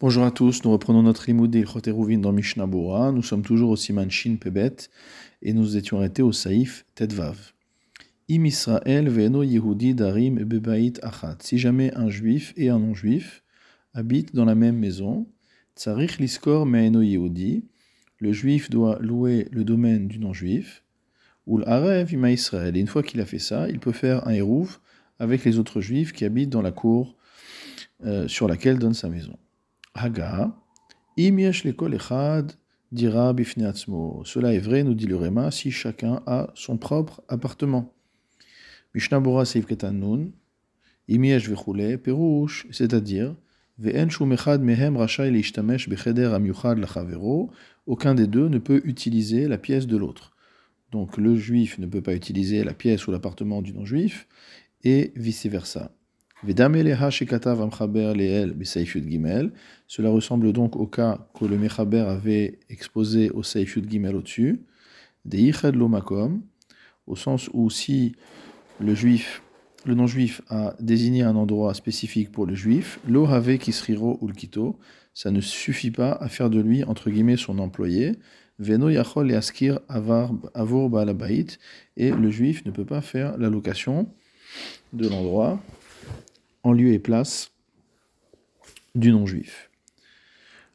Bonjour à tous, nous reprenons notre limoud d'Ilchoteruvin dans Mishnah. Nous sommes toujours au Siman Shin Pebet et nous étions arrêtés au Saïf Tedvav. Im Israël ve'eno Yehudi darim bebait achat. Si jamais un juif et un non-juif habitent dans la même maison, tsarich liskor me'eno Yehudi, le juif doit louer le domaine du non-juif, ou l'arev ima Israël. Et une fois qu'il a fait ça, il peut faire un hérouv avec les autres juifs qui habitent dans la cour euh, sur laquelle donne sa maison. Haga, im yesh echad dira Cela est vrai, nous dit le Réma, si chacun a son propre appartement. Mishnah Bora Seif Ketanun, im yesh vechule, perouche, c'est-à-dire, ve'en shum echad mehem rachai leishtamesh becheder amyuchad lachavero, aucun des deux ne peut utiliser la pièce de l'autre. Donc le juif ne peut pas utiliser la pièce ou l'appartement du non-juif, et vice-versa. Cela ressemble donc au cas que le Mechaber avait exposé au Seifut Gimel au-dessus. au sens où si le juif, le non-juif a désigné un endroit spécifique pour le juif, lo have kisriro ulkito, ça ne suffit pas à faire de lui, entre guillemets, son employé. Veno yachol et askir baalabait, et le juif ne peut pas faire la location de l'endroit en lieu et place du non-juif.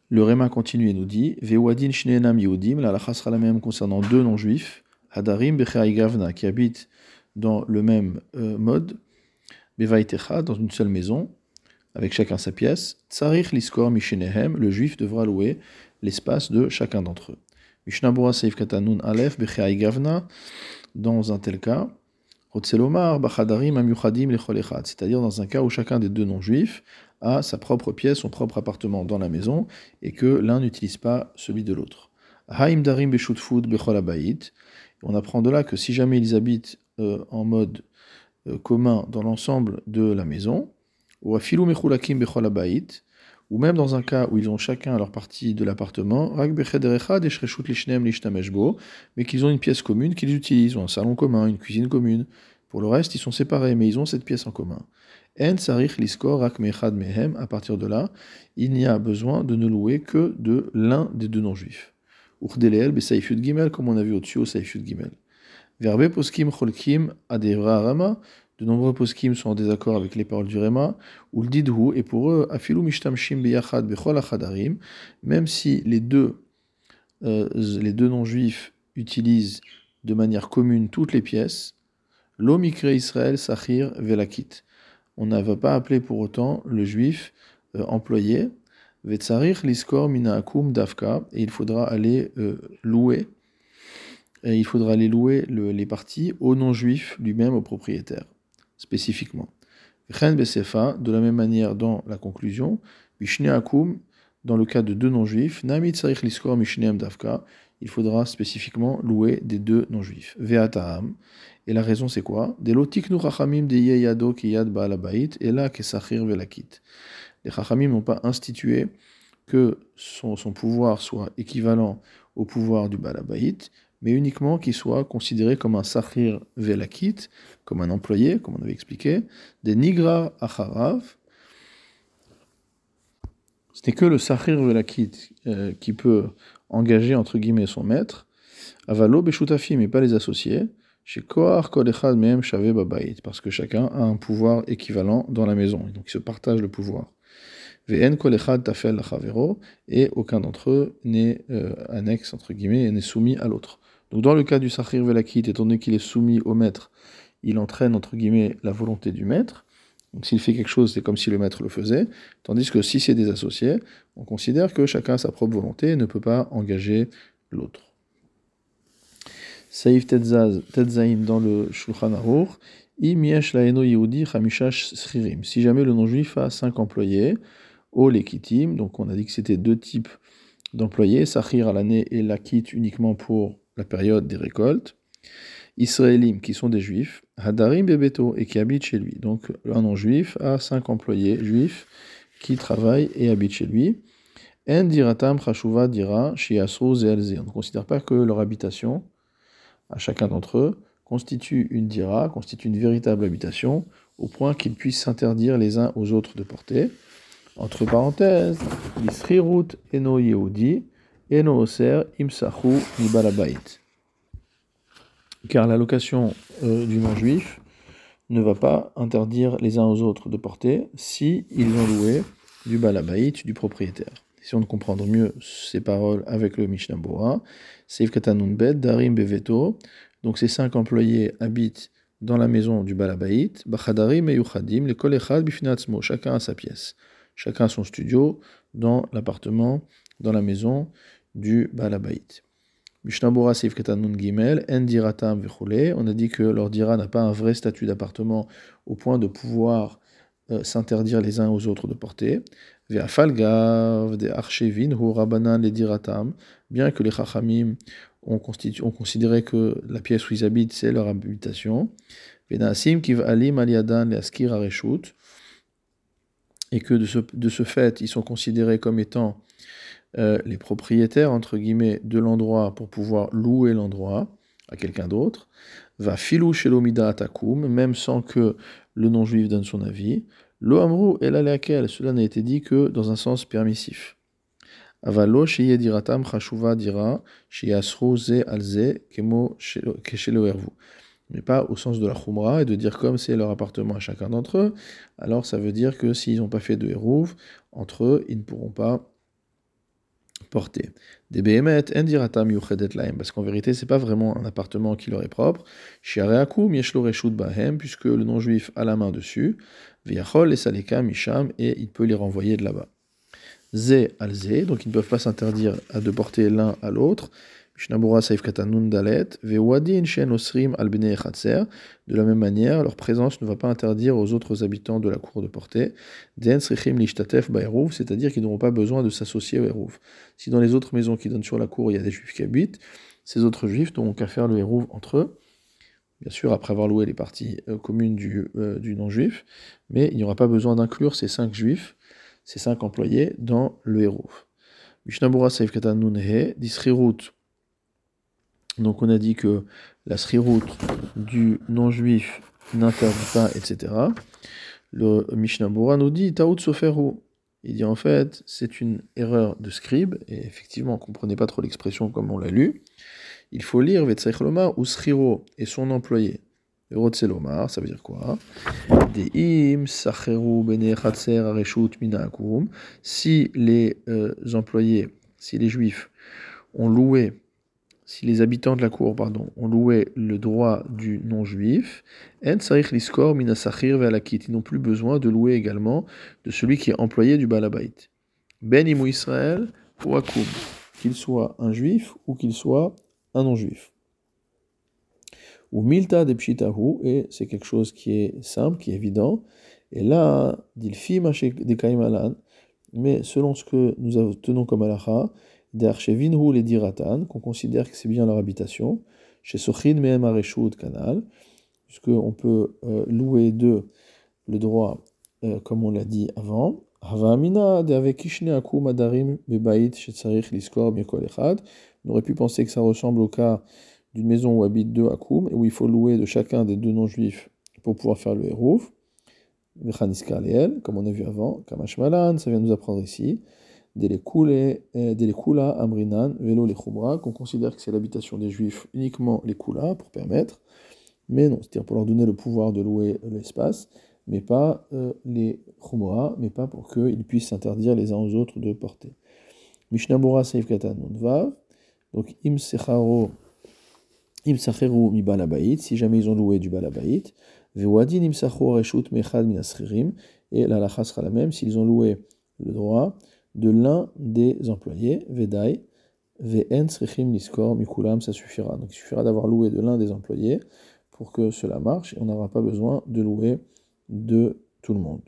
Le Réma continue et nous dit Vewadin Shneenam Yehudim, la lacha sera la même concernant deux non-juifs, Hadarim Gavna, qui habitent dans le même euh, mode, Bevaitecha, dans une seule maison, avec chacun sa pièce, Tsarich Liskor Mishenehem, le juif devra louer l'espace de chacun d'entre eux. Mishnabura Seif Katanun Aleph Gavna, dans un tel cas, c'est-à-dire dans un cas où chacun des deux non-juifs a sa propre pièce, son propre appartement dans la maison, et que l'un n'utilise pas celui de l'autre. On apprend de là que si jamais ils habitent euh, en mode euh, commun dans l'ensemble de la maison, ou ou même dans un cas où ils ont chacun leur partie de l'appartement, mais qu'ils ont une pièce commune qu'ils utilisent, ou un salon commun, une cuisine commune. Pour le reste, ils sont séparés, mais ils ont cette pièce en commun. En sarich liskor mehem, à partir de là, il n'y a besoin de ne louer que de l'un des deux non-juifs. Gimel, comme on a vu au-dessus au saifut gimel. Verbe poskim cholkim adevra rama, de nombreux poskim sont en désaccord avec les paroles du Réma, ou le didhu, et pour eux, afilu mishtamshim beyachad bechol achadarim, même si les deux, euh, les deux non-juifs utilisent de manière commune toutes les pièces, l'omikre Israël sachir velakit. On ne va pas appeler pour autant le juif euh, employé, liskor minaakum davka, et il faudra aller euh, louer, et il faudra aller louer les parties au non-juif lui-même, au propriétaire spécifiquement. De la même manière dans la conclusion, dans le cas de deux non-juifs, il faudra spécifiquement louer des deux non-juifs. Et la raison c'est quoi? Les Chachamim n'ont pas institué que son, son, pouvoir soit équivalent au pouvoir du Balabait, mais uniquement qu'il soit considéré comme un sahir velakit, comme un employé, comme on avait expliqué, des nigrar acharav. Ce n'est que le sahir velakit euh, qui peut engager entre guillemets son maître, avalo beshutafi, mais pas les associés, chez koar kolechad mehem shave parce que chacun a un pouvoir équivalent dans la maison, donc ils se partagent le pouvoir. Vn kolechad tafel et aucun d'entre eux n'est euh, annexe entre guillemets, n'est soumis à l'autre. Donc dans le cas du Sahir Velakit, étant donné qu'il est soumis au maître, il entraîne entre guillemets la volonté du maître. Donc s'il fait quelque chose, c'est comme si le maître le faisait. Tandis que si c'est des associés, on considère que chacun a sa propre volonté et ne peut pas engager l'autre. Saïf Tetzaim dans le Shulchan Aruch, Si jamais le non-juif a cinq employés, au lekitim, donc on a dit que c'était deux types d'employés, Sahir à l'année et Lakit uniquement pour la période des récoltes, Israélim, qui sont des juifs, Hadarim Bebeto, et qui habitent chez lui. Donc un non-juif a cinq employés juifs qui travaillent et habitent chez lui. En diratam chashuva dira zelze. On ne considère pas que leur habitation, à chacun d'entre eux, constitue une dira, constitue une véritable habitation, au point qu'ils puissent s'interdire les uns aux autres de porter. Entre parenthèses, l'isrirut eno yehudi, eno oser imsachu mi balabait. Car la location euh, du non-juif ne va pas interdire les uns aux autres de porter si ils ont loué du balabait, du propriétaire. Si on comprendre mieux ces paroles avec le Mishnah Bora, Seif Katanunbet, Darim Beveto, donc ces cinq employés habitent dans la maison du balabait, Bachadarim et Yuchadim, les Kolechad Bifinatzmo, chacun a sa pièce, chacun a son studio dans l'appartement, dans la maison du balabait. Mishnabura Seif Katanun Gimel, Endiratam on a dit que leur dira n'a pas un vrai statut d'appartement au point de pouvoir euh, s'interdire les uns aux autres de porter. Ve'afalgav de Archevin Rabanan les diratam, bien que les Chachamim ont, considéré que la pièce où ils habitent c'est leur habitation. Ve'naasim kiv alim les askir et que de ce, de ce fait ils sont considérés comme étant euh, les propriétaires, entre guillemets, de l'endroit pour pouvoir louer l'endroit à quelqu'un d'autre, va filou chez l'omida atakum, même sans que le non-juif donne son avis. Lo amrou et laquelle cela n'a été dit que dans un sens permissif. Avalo sheye diratam chashuva dira sheyasru ze alze kemo keshelo. Mais pas au sens de la chumra et de dire comme c'est leur appartement à chacun d'entre eux, alors ça veut dire que s'ils n'ont pas fait de hérouv, entre eux, ils ne pourront pas porter. Des behemet laem, parce qu'en vérité, c'est pas vraiment un appartement qui leur est propre. Shiareakum yeshlo bahem, puisque le non-juif a la main dessus. Viachol et saleka misham, et il peut les renvoyer de là-bas. Ze al ze, donc ils ne peuvent pas s'interdire de porter l'un à l'autre. De la même manière, leur présence ne va pas interdire aux autres habitants de la cour de porter. C'est-à-dire qu'ils n'auront pas besoin de s'associer au Hérouv. Si dans les autres maisons qui donnent sur la cour, il y a des juifs qui habitent, ces autres juifs n'auront qu'à faire le Hérouv entre eux. Bien sûr, après avoir loué les parties euh, communes du, euh, du non-juif, mais il n'y aura pas besoin d'inclure ces cinq juifs, ces cinq employés, dans le Hérouv. Mishnabura Saif Katan Nunhe, Disrirut donc on a dit que la sriroute du non-juif n'interdit pas, etc. Le Mishnah Bora nous dit Taout Soferu. Il dit en fait, c'est une erreur de scribe, et effectivement, on ne comprenait pas trop l'expression comme on l'a lu. Il faut lire Vetsaichlomar ou Sriro et son employé. Rotselomar, ça veut dire quoi? Deim Sacheru Bene Areshut. Si les euh, employés, si les juifs ont loué si les habitants de la cour pardon, ont loué le droit du non-juif, ils n'ont plus besoin de louer également de celui qui est employé du balabait. Ben imou Israël ou qu'il soit un juif ou qu'il soit un non-juif. Ou milta de pshitahu, et c'est quelque chose qui est simple, qui est évident. Et là, dilfi de mais selon ce que nous tenons comme alaha, ou les diratan, qu'on considère que c'est bien leur habitation, chez Sochin Mehem Areshut Kanal, puisqu'on peut euh, louer d'eux le droit, euh, comme on l'a dit avant. Havamina Akum Adarim Bebait Shetzarich Liskor Miekol Echad. On aurait pu penser que ça ressemble au cas d'une maison où habitent deux Akum, et où il faut louer de chacun des deux non-juifs pour pouvoir faire le Hérouf. Comme on a vu avant. Kamashmalan, ça vient nous apprendre ici. Delekula Amrinan Velo Lechumra, qu'on considère que c'est l'habitation des juifs uniquement les Kula pour permettre, mais non, c'est-à-dire pour leur donner le pouvoir de louer l'espace, mais pas euh, les Khumra, mais pas pour qu'ils puissent s'interdire les uns aux autres de porter. Mishnabura Seif Katan Vav, donc Im Secharo, Im Sacheru mi Balabait, si jamais ils ont loué du Balabait, Vewadin Im Sacho Reshut Mechad Minasririm, et la lacha sera la même s'ils ont loué le droit de l'un des employés, Vedai, Vn Srichim Niskor Mikulam, ça suffira. Donc il suffira d'avoir loué de l'un des employés pour que cela marche et on n'aura pas besoin de louer de tout le monde.